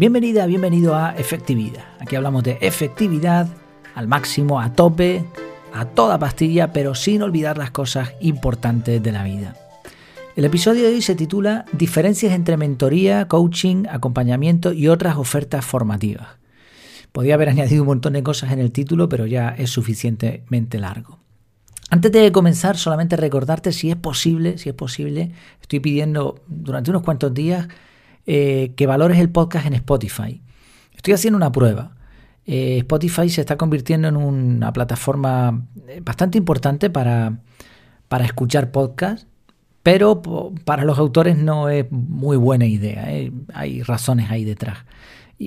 Bienvenida, bienvenido a Efectividad. Aquí hablamos de efectividad al máximo, a tope, a toda pastilla, pero sin olvidar las cosas importantes de la vida. El episodio de hoy se titula Diferencias entre mentoría, coaching, acompañamiento y otras ofertas formativas. Podría haber añadido un montón de cosas en el título, pero ya es suficientemente largo. Antes de comenzar, solamente recordarte si es posible, si es posible, estoy pidiendo durante unos cuantos días eh, que valores el podcast en Spotify. Estoy haciendo una prueba. Eh, Spotify se está convirtiendo en una plataforma eh, bastante importante para, para escuchar podcasts, pero para los autores no es muy buena idea. Hay razones ahí detrás.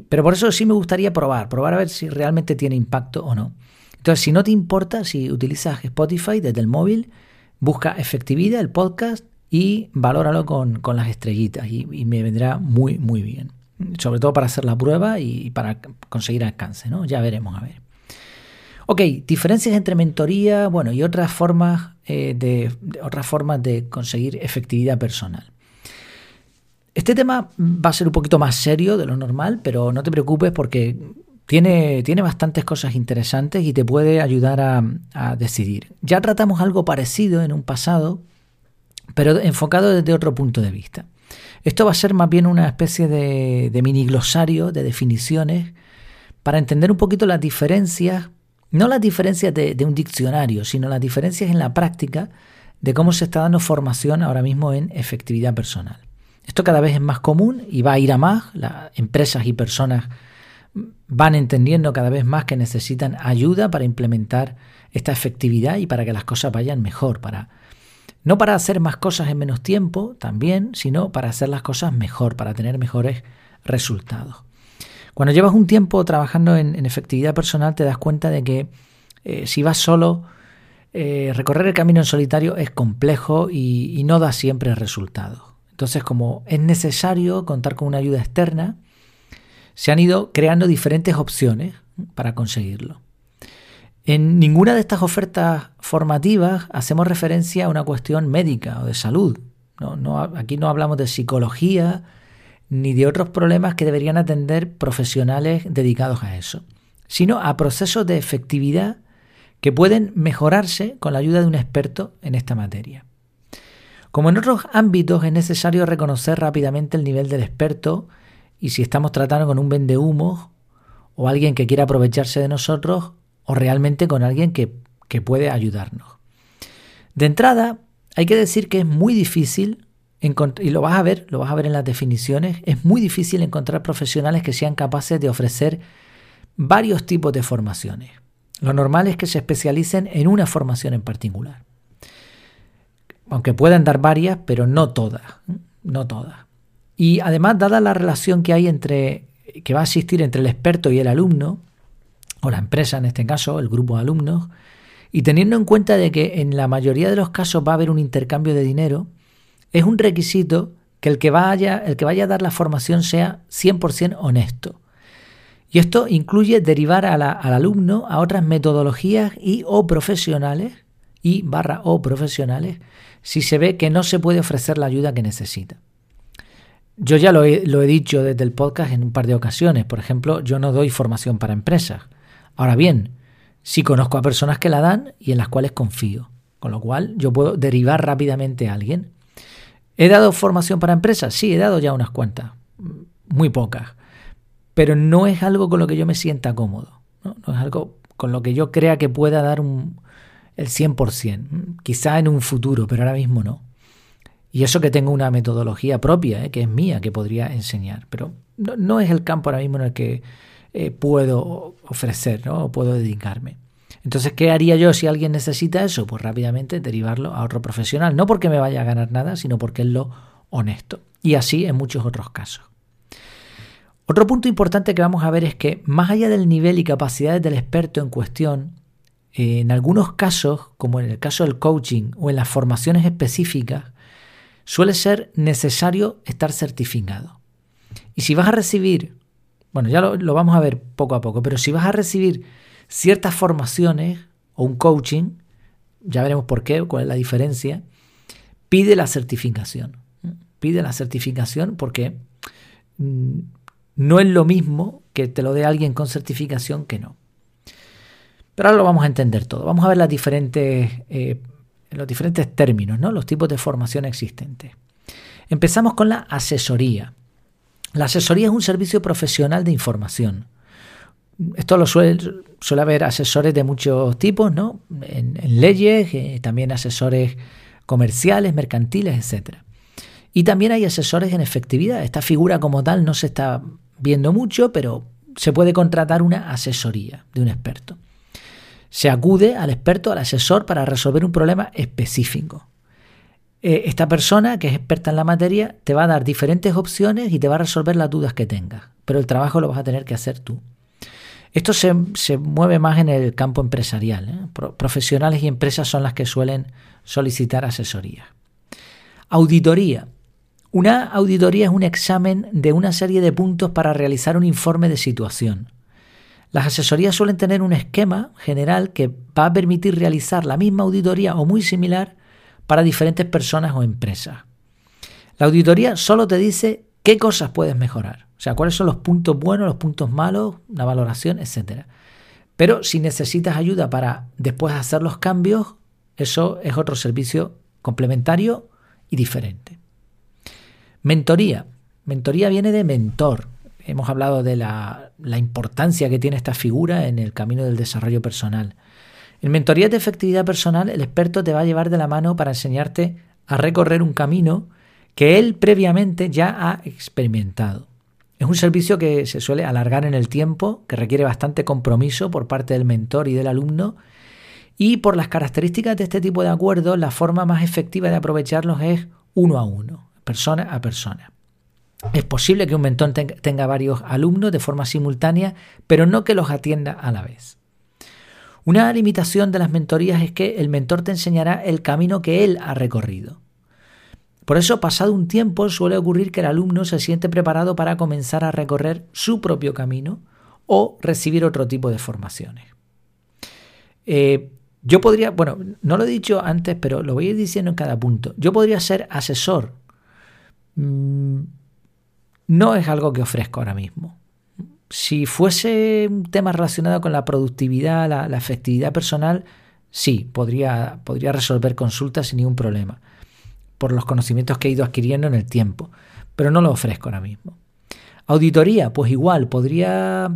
pero por eso sí me gustaría probar, probar a ver si realmente tiene impacto o no. Entonces, si no te importa, si utilizas Spotify desde el móvil, busca efectividad, el podcast, y valóralo con, las estrellitas y, me vendrá muy, muy bien. Sobre todo para hacer la prueba y para conseguir alcance, ¿no? Ya veremos, a ver. Ok, diferencias entre mentoría, bueno, y otras formas, eh, de, otras formas de conseguir efectividad personal. Este tema va a ser un poquito más serio de lo normal, pero no te preocupes porque tiene, tiene bastantes cosas interesantes y te puede ayudar a decidir. Ya tratamos algo parecido en un pasado pero enfocado desde otro punto de vista. Esto va a ser más bien una especie de, mini glosario de definiciones para entender un poquito las diferencias, no las diferencias de, un diccionario, sino las diferencias en la práctica de cómo se está dando formación ahora mismo en efectividad personal. Esto cada vez es más común y va a ir a más. Las empresas y personas van entendiendo cada vez más que necesitan ayuda para implementar esta efectividad y para que las cosas vayan mejor, para no para hacer más cosas en menos tiempo, también, sino para hacer las cosas mejor, para tener mejores resultados. Cuando llevas un tiempo trabajando en, efectividad personal, te das cuenta de que eh, si vas solo, eh, recorrer el camino en solitario es complejo y, y no da siempre resultados. Entonces, como es necesario contar con una ayuda externa, se han ido creando diferentes opciones para conseguirlo. En ninguna de estas ofertas formativas hacemos referencia a una cuestión médica o de salud. Aquí no hablamos de psicología ni de otros problemas que deberían atender profesionales dedicados a eso, sino a procesos de efectividad que pueden mejorarse con la ayuda de un experto en esta materia. Como en otros ámbitos es necesario reconocer rápidamente el nivel del experto y si estamos tratando con un vendehumos o alguien que quiera aprovecharse de nosotros o realmente con alguien que, puede ayudarnos. De entrada, hay que decir que es muy difícil y lo vas a ver, lo vas a ver en las definiciones, es muy difícil encontrar profesionales que sean capaces de ofrecer varios tipos de formaciones. Lo normal es que se especialicen en una formación en particular. Aunque puedan dar varias, pero no todas, no todas. Y además, dada la relación que hay entre que va a existir entre el experto y el alumno, o la empresa en este caso, el grupo de alumnos, y teniendo en cuenta de que en la mayoría de los casos va a haber un intercambio de dinero, es un requisito que el que vaya, el que vaya a dar la formación sea 100% honesto. Y esto incluye derivar al alumno a otras metodologías y o profesionales y barra o profesionales si se ve que no se puede ofrecer la ayuda que necesita. Yo ya lo he, lo he dicho desde el podcast en un par de ocasiones. Por ejemplo, yo no doy formación para empresas. Ahora bien, sí conozco a personas que la dan y en las cuales confío, con lo cual yo puedo derivar rápidamente a alguien. ¿He dado formación para empresas? Sí, he dado ya unas cuantas, muy pocas, pero no es algo con lo que yo me sienta cómodo, no, es algo con lo que yo crea que pueda dar un, el 100%, quizá en un futuro, pero ahora mismo no. Y eso que tengo una metodología propia, ¿eh? que es mía, que podría enseñar, pero no, no es el campo ahora mismo en el que eh, puedo ofrecer ¿no? o puedo dedicarme. Entonces, ¿qué haría yo si alguien necesita eso? Pues rápidamente derivarlo a otro profesional, no porque me vaya a ganar nada, sino porque es lo honesto. Y así en muchos otros casos. Otro punto importante que vamos a ver es que más allá del nivel y capacidades del experto en cuestión, en algunos casos, como en el caso del coaching o en las formaciones específicas, suele ser necesario estar certificado. Y si vas a recibir bueno, ya lo, vamos a ver poco a poco, pero si vas a recibir ciertas formaciones o un coaching, ya veremos por qué, cuál es la diferencia, pide la certificación. Pide la certificación porque mm, no es lo mismo que te lo dé alguien con certificación que no. Pero ahora lo vamos a entender todo. Vamos a ver eh, los diferentes términos, ¿no? los tipos de formación existentes. Empezamos con la asesoría. La asesoría es un servicio profesional de información. Esto lo suele, suele haber asesores de muchos tipos, ¿no? En, leyes, eh, también asesores comerciales, mercantiles, etc. Y también hay asesores en efectividad. Esta figura como tal no se está viendo mucho, pero se puede contratar una asesoría de un experto. Se acude al experto, al asesor, para resolver un problema específico. Eh, esta persona, que es experta en la materia, te va a dar diferentes opciones y te va a resolver las dudas que tengas, pero el trabajo lo vas a tener que hacer tú. Esto se, mueve más en el campo empresarial. ¿eh? profesionales y empresas son las que suelen solicitar asesoría. Auditoría. Una auditoría es un examen de una serie de puntos para realizar un informe de situación. Las asesorías suelen tener un esquema general que va a permitir realizar la misma auditoría o muy similar para diferentes personas o empresas. La auditoría solo te dice qué cosas puedes mejorar. O sea, cuáles son los puntos buenos, los puntos malos, la valoración, etc. Pero si necesitas ayuda para después hacer los cambios, eso es otro servicio complementario y diferente. Mentoría. Mentoría viene de mentor. Hemos hablado de la, la importancia que tiene esta figura en el camino del desarrollo personal. En mentoría de efectividad personal, el experto te va a llevar de la mano para enseñarte a recorrer un camino que él previamente ya ha experimentado. Es un servicio que se suele alargar en el tiempo, que requiere bastante compromiso por parte del mentor y del alumno. Y por las características de este tipo de acuerdos, la forma más efectiva de aprovecharlos es uno a uno, persona a persona. Es posible que un mentor tenga varios alumnos de forma simultánea, pero no que los atienda a la vez. Una limitación de las mentorías es que el mentor te enseñará el camino que él ha recorrido. Por eso, pasado un tiempo, suele ocurrir que el alumno se siente preparado para comenzar a recorrer su propio camino o recibir otro tipo de formaciones. Eh, yo podría, bueno, no lo he dicho antes, pero lo voy a ir diciendo en cada punto. Yo podría ser asesor. Mm, no es algo que ofrezco ahora mismo. Si fuese un tema relacionado con la productividad, la, la efectividad personal, sí, podría, podría resolver consultas sin ningún problema por los conocimientos que he ido adquiriendo en el tiempo, pero no lo ofrezco ahora mismo. Auditoría, pues igual, podría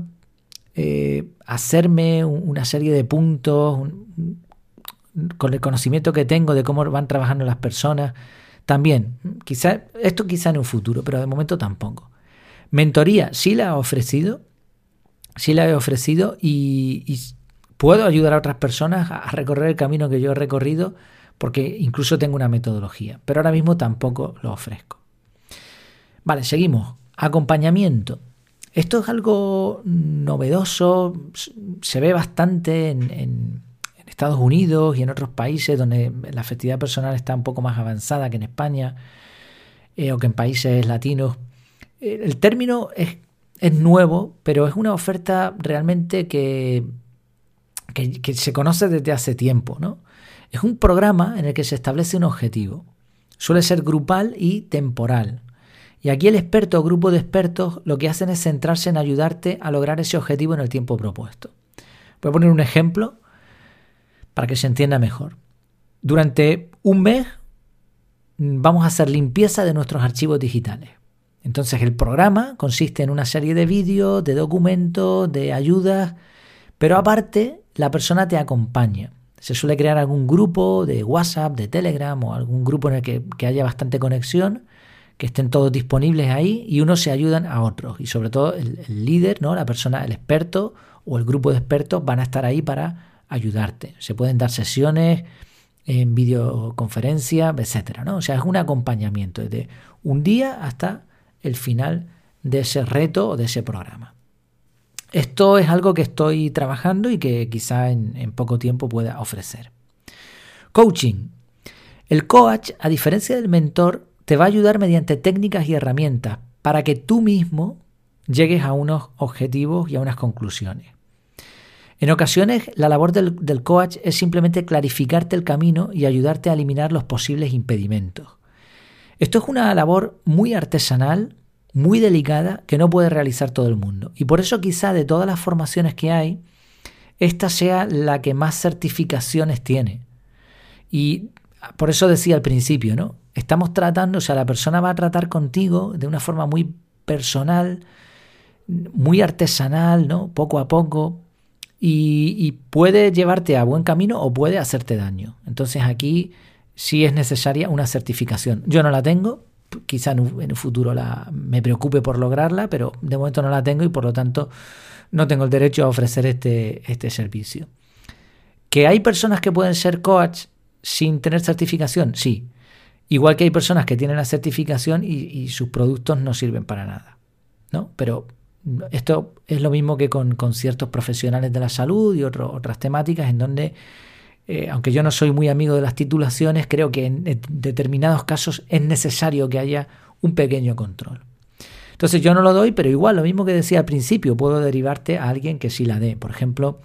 eh, hacerme una serie de puntos con el conocimiento que tengo de cómo van trabajando las personas. También, quizá, esto quizá en un futuro, pero de momento tampoco. Mentoría, sí la he ofrecido, sí la he ofrecido y, puedo ayudar a otras personas a recorrer el camino que yo he recorrido porque incluso tengo una metodología, pero ahora mismo tampoco lo ofrezco. Vale, seguimos. Acompañamiento. Esto es algo novedoso, se ve bastante en, Estados Unidos y en otros países donde la afectividad personal está un poco más avanzada que en España eh, o que en países latinos. El término es, es, nuevo, pero es una oferta realmente que, que, que se conoce desde hace tiempo, ¿no? Es un programa en el que se establece un objetivo. Suele ser grupal y temporal. Y aquí el experto o grupo de expertos lo que hacen es centrarse en ayudarte a lograr ese objetivo en el tiempo propuesto. Voy a poner un ejemplo para que se entienda mejor. Durante un mes mm, vamos a hacer limpieza de nuestros archivos digitales. Entonces el programa consiste en una serie de vídeos, de documentos, de ayudas, pero aparte la persona te acompaña. Se suele crear algún grupo de WhatsApp, de Telegram o algún grupo en el que, haya bastante conexión, que estén todos disponibles ahí y unos se ayudan a otros. Y sobre todo el, líder, ¿no? la persona, el experto o el grupo de expertos van a estar ahí para ayudarte. Se pueden dar sesiones en videoconferencia, etcétera, ¿no? O sea, es un acompañamiento desde un día hasta el final de ese reto o de ese programa. Esto es algo que estoy trabajando y que quizá en, poco tiempo pueda ofrecer. Coaching. El coach, a diferencia del mentor, te va a ayudar mediante técnicas y herramientas para que tú mismo llegues a unos objetivos y a unas conclusiones. En ocasiones, la labor del, coach es simplemente clarificarte el camino y ayudarte a eliminar los posibles impedimentos. Esto es una labor muy artesanal muy delicada que no puede realizar todo el mundo. Y por eso quizá de todas las formaciones que hay, esta sea la que más certificaciones tiene. Y por eso decía al principio, ¿no? Estamos tratando, o sea, la persona va a tratar contigo de una forma muy personal, muy artesanal, ¿no? Poco a poco. Y, puede llevarte a buen camino o puede hacerte daño. Entonces aquí sí es necesaria una certificación. Yo no la tengo, quizá en un, futuro me preocupe por lograrla, pero de momento no la tengo y por lo tanto no tengo el derecho a ofrecer este, este servicio. ¿Que hay personas que pueden ser coach sin tener certificación? Sí. Igual que hay personas que tienen la certificación y, sus productos no sirven para nada. ¿no? Pero esto es lo mismo que con, ciertos profesionales de la salud y otras temáticas en donde, eh, aunque yo no soy muy amigo de las titulaciones, creo que en determinados casos es necesario que haya un pequeño control. Entonces yo no lo doy, pero igual, lo mismo que decía al principio, puedo derivarte a alguien que sí la dé. Por ejemplo,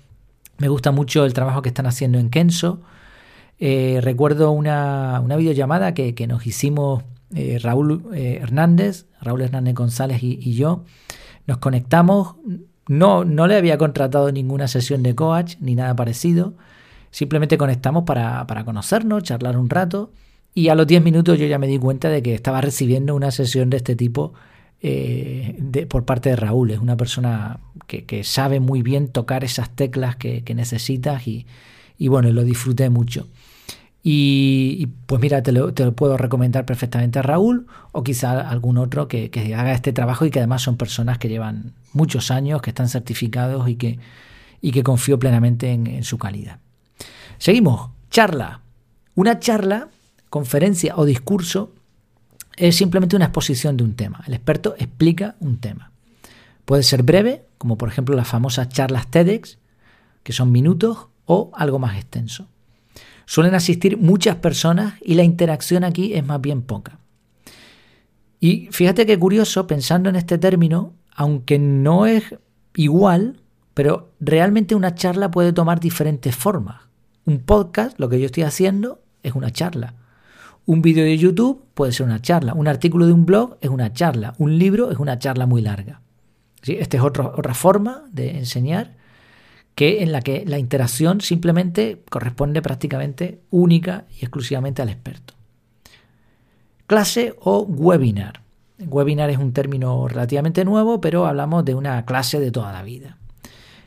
me gusta mucho el trabajo que están haciendo en Kenso. Eh, recuerdo una, videollamada que, nos hicimos eh, Raúl eh, Hernández, Raúl Hernández González y, yo. Nos conectamos. No, no le había contratado ninguna sesión de coach ni nada parecido. Simplemente conectamos para, para conocernos, charlar un rato. Y a los 10 minutos yo ya me di cuenta de que estaba recibiendo una sesión de este tipo eh, de, por parte de Raúl. Es una persona que, sabe muy bien tocar esas teclas que, necesitas y, bueno, lo disfruté mucho. Y, pues mira, te lo, puedo recomendar perfectamente a Raúl o quizá algún otro que, haga este trabajo y que además son personas que llevan muchos años, que están certificados y que, y que confío plenamente en su calidad. Seguimos, charla. Una charla, conferencia o discurso es simplemente una exposición de un tema. El experto explica un tema. Puede ser breve, como por ejemplo las famosas charlas TEDx, que son minutos, o algo más extenso. Suelen asistir muchas personas y la interacción aquí es más bien poca. Y fíjate qué curioso, pensando en este término, aunque no es igual, pero realmente una charla puede tomar diferentes formas. Un podcast, lo que yo estoy haciendo, es una charla. Un vídeo de YouTube puede ser una charla, un artículo de un blog es una charla, un libro es una charla muy larga. Esta es otra forma de enseñar que en la que la interacción simplemente corresponde prácticamente única y exclusivamente al experto. Clase o webinar. Webinar es un término relativamente nuevo, pero hablamos de una clase de toda la vida.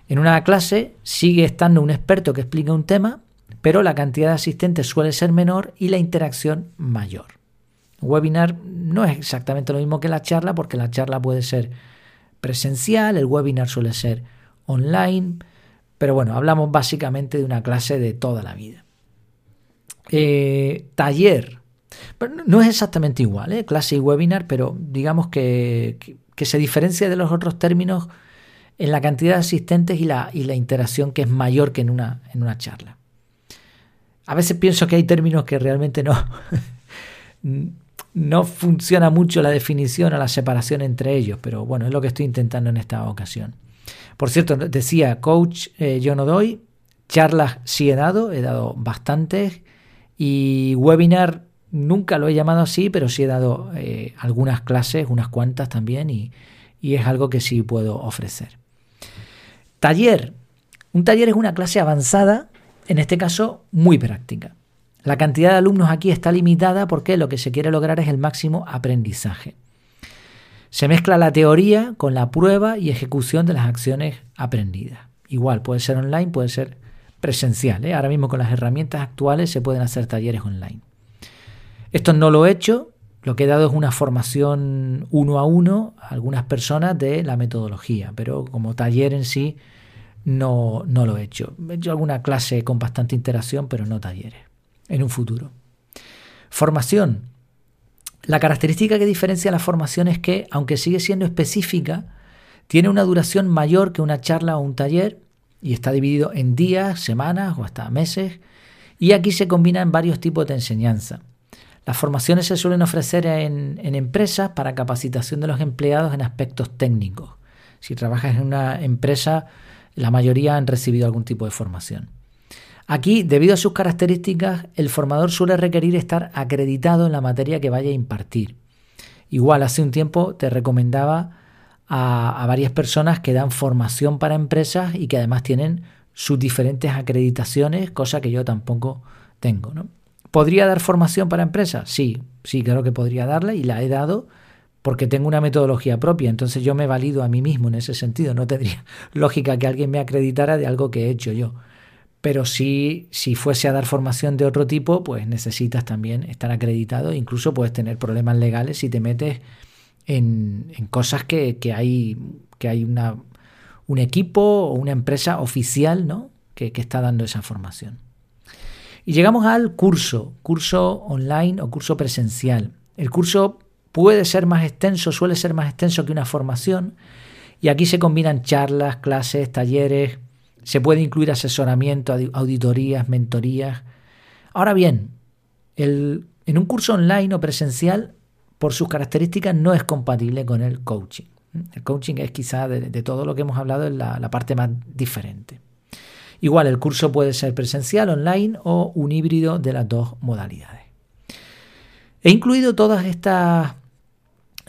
En una clase sigue estando un experto que explica un tema, pero la cantidad de asistentes suele ser menor y la interacción mayor. webinar no es exactamente lo mismo que la charla, porque la charla puede ser presencial, el webinar suele ser online, pero bueno, hablamos básicamente de una clase de toda la vida. Eh, taller. No es exactamente igual, ¿eh? clase y webinar, pero digamos que, se diferencia de los otros términos en la cantidad de asistentes y la, y la interacción que es mayor que en una, en una charla. A veces pienso que hay términos que realmente no, no funciona mucho la definición o la separación entre ellos, pero bueno, es lo que estoy intentando en esta ocasión. Por cierto, decía, coach eh, yo no doy, charlas sí he dado, he dado bastantes, y webinar nunca lo he llamado así, pero sí he dado eh, algunas clases, unas cuantas también, y, y es algo que sí puedo ofrecer. Taller. Un taller es una clase avanzada en este caso muy práctica. La cantidad de alumnos aquí está limitada porque lo que se quiere lograr es el máximo aprendizaje. Se mezcla la teoría con la prueba y ejecución de las acciones aprendidas. Igual, puede ser online, puede ser presencial. ¿eh? Ahora mismo con las herramientas actuales se pueden hacer talleres online. Esto no lo he hecho, lo que he dado es una formación uno a uno a algunas personas de la metodología, pero como taller en sí no, no lo he hecho. He hecho alguna clase con bastante interacción, pero no talleres en un futuro. Formación. La característica que diferencia la formación es que, aunque sigue siendo específica, tiene una duración mayor que una charla o un taller y está dividido en días, semanas o hasta meses. Y aquí se combinan varios tipos de enseñanza. Las formaciones se suelen ofrecer en, en empresas para capacitación de los empleados en aspectos técnicos. Si trabajas en una empresa la mayoría han recibido algún tipo de formación. Aquí, debido a sus características, el formador suele requerir estar acreditado en la materia que vaya a impartir. Igual hace un tiempo te recomendaba a, varias personas que dan formación para empresas y que además tienen sus diferentes acreditaciones, cosa que yo tampoco tengo. ¿no? ¿Podría dar formación para empresas? Sí, sí, creo que podría darla y la he dado porque tengo una metodología propia, entonces yo me valido a mí mismo en ese sentido. No tendría lógica que alguien me acreditara de algo que he hecho yo. Pero si, si fuese a dar formación de otro tipo, pues necesitas también estar acreditado. Incluso puedes tener problemas legales si te metes en, cosas que, hay, que hay una, un equipo o una empresa oficial ¿no? que, que está dando esa formación. Y llegamos al curso, curso online o curso presencial. El curso puede ser más extenso, suele ser más extenso que una formación. Y aquí se combinan charlas, clases, talleres, se puede incluir asesoramiento, auditorías, mentorías. Ahora bien, el, en un curso online o presencial por sus características no es compatible con el coaching. El coaching es quizá de, todo lo que hemos hablado en la, parte más diferente. Igual, el curso puede ser presencial, online o un híbrido de las dos modalidades. He incluido todas estas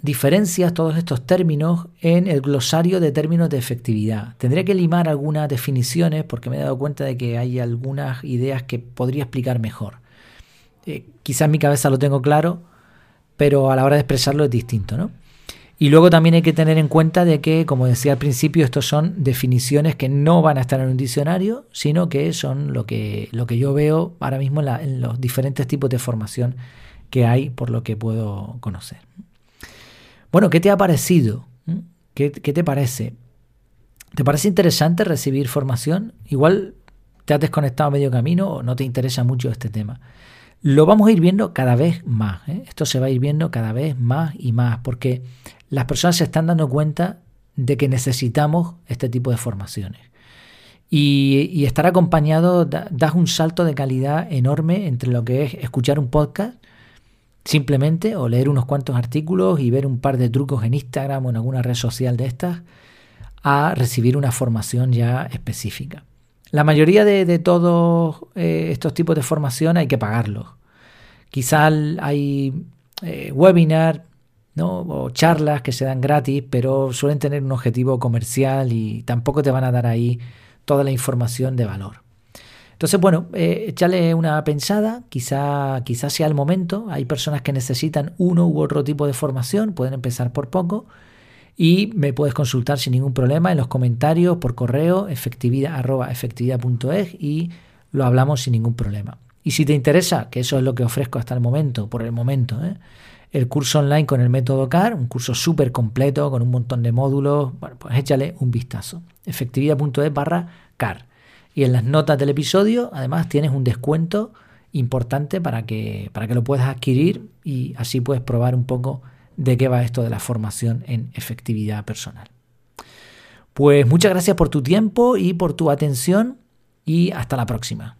diferencias, todos estos términos en el glosario de términos de efectividad. Tendría que limar algunas definiciones porque me he dado cuenta de que hay algunas ideas que podría explicar mejor. Eh, quizás mi cabeza lo tengo claro, pero a la hora de expresarlo es distinto, ¿no? Y luego también hay que tener en cuenta de que, como decía al principio, estos son definiciones que no van a estar en un diccionario, sino que son lo que, lo que yo veo ahora mismo en, los diferentes tipos de formación que hay, por lo que puedo conocer. Bueno, ¿qué te ha parecido? ¿Mm? ¿Qué, ¿Qué, te parece? ¿Te parece interesante recibir formación? Igual te has desconectado a medio camino o no te interesa mucho este tema. Lo vamos a ir viendo cada vez más. ¿eh? Esto se va a ir viendo cada vez más y más porque las personas se están dando cuenta de que necesitamos este tipo de formaciones. Y, estar acompañado da, un salto de calidad enorme entre lo que es escuchar un podcast simplemente o leer unos cuantos artículos y ver un par de trucos en Instagram o en alguna red social de estas a recibir una formación ya específica. La mayoría de, todos eh, estos tipos de formación hay que pagarlos. Quizás hay eh, webinars ¿no? o charlas que se dan gratis, pero suelen tener un objetivo comercial y tampoco te van a dar ahí toda la información de valor. Entonces, bueno, eh, échale una pensada, quizá, quizá sea el momento. Hay personas que necesitan uno u otro tipo de formación, pueden empezar por poco y me puedes consultar sin ningún problema en los comentarios por correo efectividad.efectividad.es y lo hablamos sin ningún problema. Y si te interesa, que eso es lo que ofrezco hasta el momento, por el momento, ¿eh? el curso online con el método CAR, un curso súper completo con un montón de módulos, bueno, pues échale un vistazo. efectividad.es barra CAR. Y en las notas del episodio, además, tienes un descuento importante para que, para que lo puedas adquirir y así puedes probar un poco de qué va esto de la formación en efectividad personal. Pues muchas gracias por tu tiempo y por tu atención y hasta la próxima.